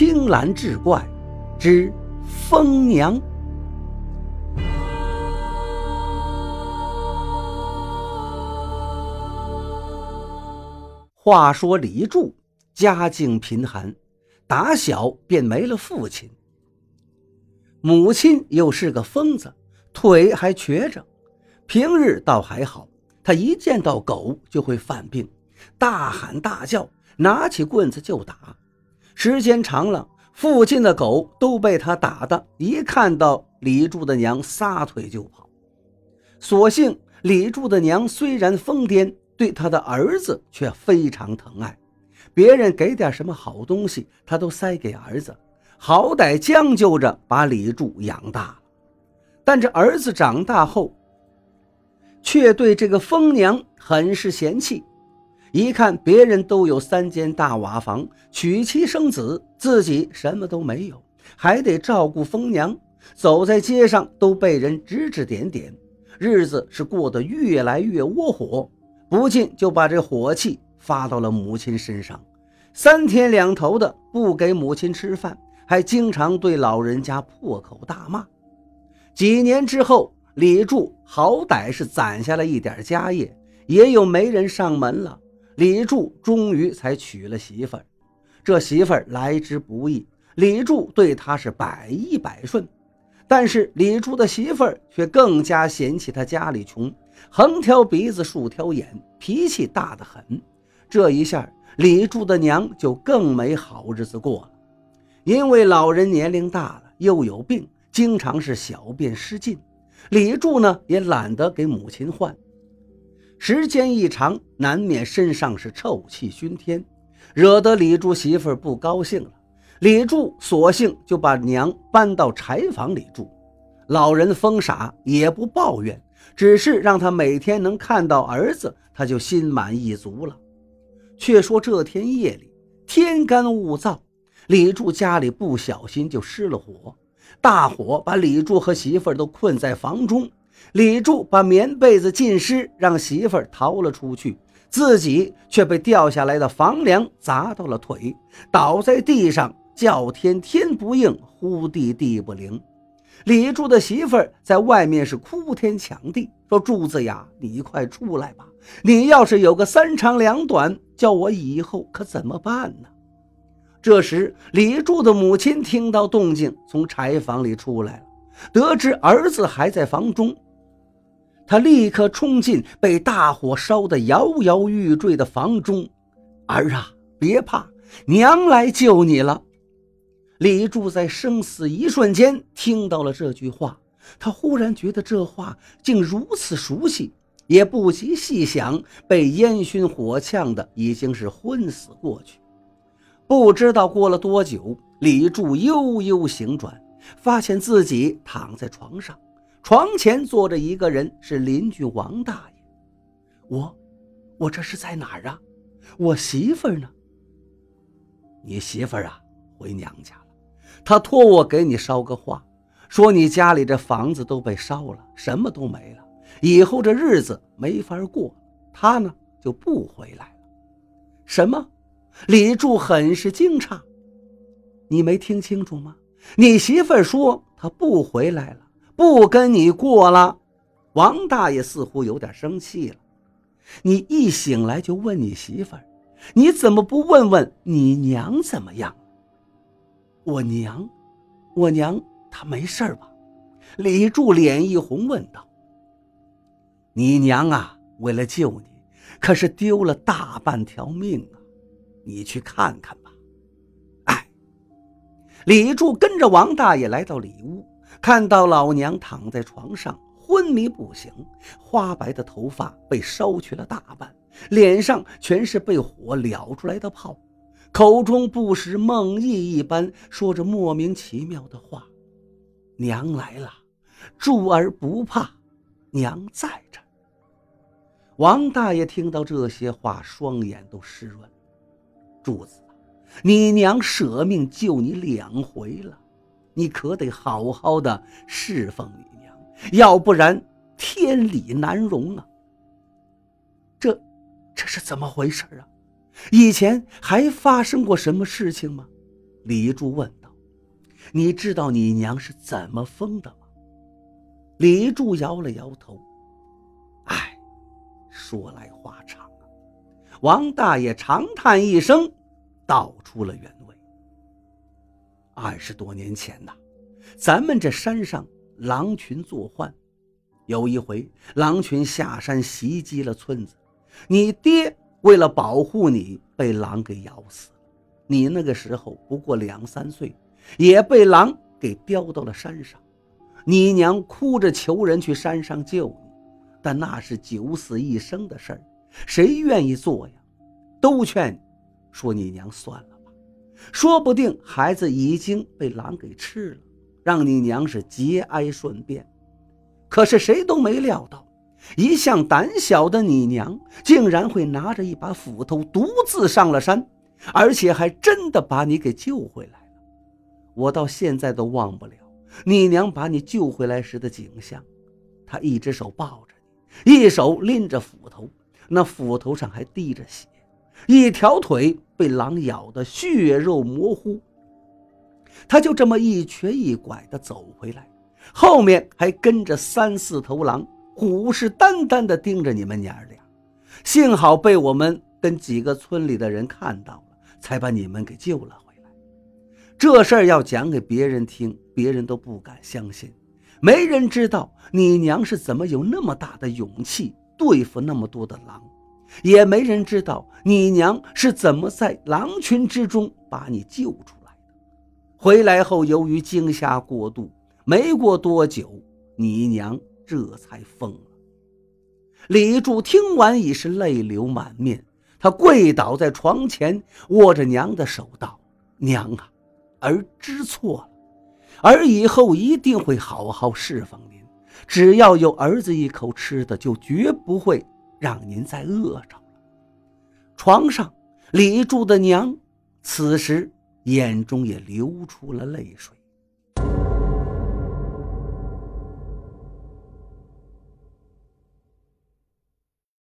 青蓝志怪之疯娘。话说李柱家境贫寒，打小便没了父亲，母亲又是个疯子，腿还瘸着。平日倒还好，他一见到狗就会犯病，大喊大叫，拿起棍子就打。时间长了，附近的狗都被他打的，一看到李柱的娘撒腿就跑。所幸李柱的娘虽然疯癫。对他的儿子却非常疼爱，别人给点什么好东西，他都塞给儿子，好歹将就着把李柱养大了。但这儿子长大后，却对这个疯娘很是嫌弃。一看别人都有三间大瓦房，娶妻生子，自己什么都没有，还得照顾疯娘，走在街上都被人指指点点，日子是过得越来越窝火。不禁就把这火气发到了母亲身上，三天两头的不给母亲吃饭，还经常对老人家破口大骂。几年之后，李柱好歹是攒下了一点家业，也有媒人上门了。李柱终于才娶了媳妇儿，这媳妇儿来之不易，李柱对她是百依百顺。但是李柱的媳妇儿却更加嫌弃他家里穷，横挑鼻子竖挑眼，脾气大得很。这一下，李柱的娘就更没好日子过了。因为老人年龄大了，又有病，经常是小便失禁。李柱呢，也懒得给母亲换。时间一长，难免身上是臭气熏天，惹得李柱媳妇不高兴了。李柱索性就把娘搬到柴房里住，老人疯傻也不抱怨，只是让他每天能看到儿子，他就心满意足了。却说这天夜里，天干物燥，李柱家里不小心就失了火，大火把李柱和媳妇都困在房中。李柱把棉被子浸湿，让媳妇儿逃了出去，自己却被掉下来的房梁砸到了腿，倒在地上。叫天天不应，呼地地不灵。李柱的媳妇儿在外面是哭天抢地，说：“柱子呀，你快出来吧！你要是有个三长两短，叫我以后可怎么办呢？”这时，李柱的母亲听到动静，从柴房里出来了，得知儿子还在房中，他立刻冲进被大火烧得摇摇欲坠的房中。儿啊，别怕，娘来救你了。李柱在生死一瞬间听到了这句话，他忽然觉得这话竟如此熟悉，也不及细想，被烟熏火呛的已经是昏死过去。不知道过了多久，李柱悠悠醒转，发现自己躺在床上，床前坐着一个人，是邻居王大爷。我，我这是在哪儿啊？我媳妇儿呢？你媳妇儿啊，回娘家。了。她托我给你捎个话，说你家里这房子都被烧了，什么都没了，以后这日子没法过。她呢就不回来了。什么？李柱很是惊诧。你没听清楚吗？你媳妇儿说她不回来了，不跟你过了。王大爷似乎有点生气了。你一醒来就问你媳妇儿，你怎么不问问你娘怎么样？我娘，我娘她没事吧？李柱脸一红，问道：“你娘啊，为了救你，可是丢了大半条命啊！你去看看吧。”哎，李柱跟着王大爷来到里屋，看到老娘躺在床上昏迷不醒，花白的头发被烧去了大半，脸上全是被火燎出来的泡。口中不时梦呓一般说着莫名其妙的话：“娘来了，柱儿不怕，娘在这。”王大爷听到这些话，双眼都湿润。柱子，你娘舍命救你两回了，你可得好好的侍奉你娘，要不然天理难容啊！这，这是怎么回事啊？以前还发生过什么事情吗？李柱问道：“你知道你娘是怎么疯的吗？”李柱摇了摇头。唉，说来话长啊。王大爷长叹一声，道出了原。二十多年前呐，咱们这山上狼群作患，有一回狼群下山袭击了村子，你爹为了保护你，被狼给咬死了。你那个时候不过两三岁，也被狼给叼到了山上。你娘哭着求人去山上救你，但那是九死一生的事儿，谁愿意做呀？都劝你说你娘算了。说不定孩子已经被狼给吃了，让你娘是节哀顺变。可是谁都没料到，一向胆小的你娘竟然会拿着一把斧头独自上了山，而且还真的把你给救回来了。我到现在都忘不了你娘把你救回来时的景象，她一只手抱着你，一手拎着斧头，那斧头上还滴着血。一条腿被狼咬得血肉模糊，他就这么一瘸一拐地走回来，后面还跟着三四头狼，虎视眈眈地盯着你们娘俩。幸好被我们跟几个村里的人看到了，才把你们给救了回来。这事儿要讲给别人听，别人都不敢相信，没人知道你娘是怎么有那么大的勇气对付那么多的狼。也没人知道你娘是怎么在狼群之中把你救出来的。回来后，由于惊吓过度，没过多久，你娘这才疯了。李柱听完已是泪流满面，他跪倒在床前，握着娘的手道：“娘啊，儿知错了，儿以后一定会好好侍奉您，只要有儿子一口吃的，就绝不会。”让您再饿着了。床上，李柱的娘此时眼中也流出了泪水。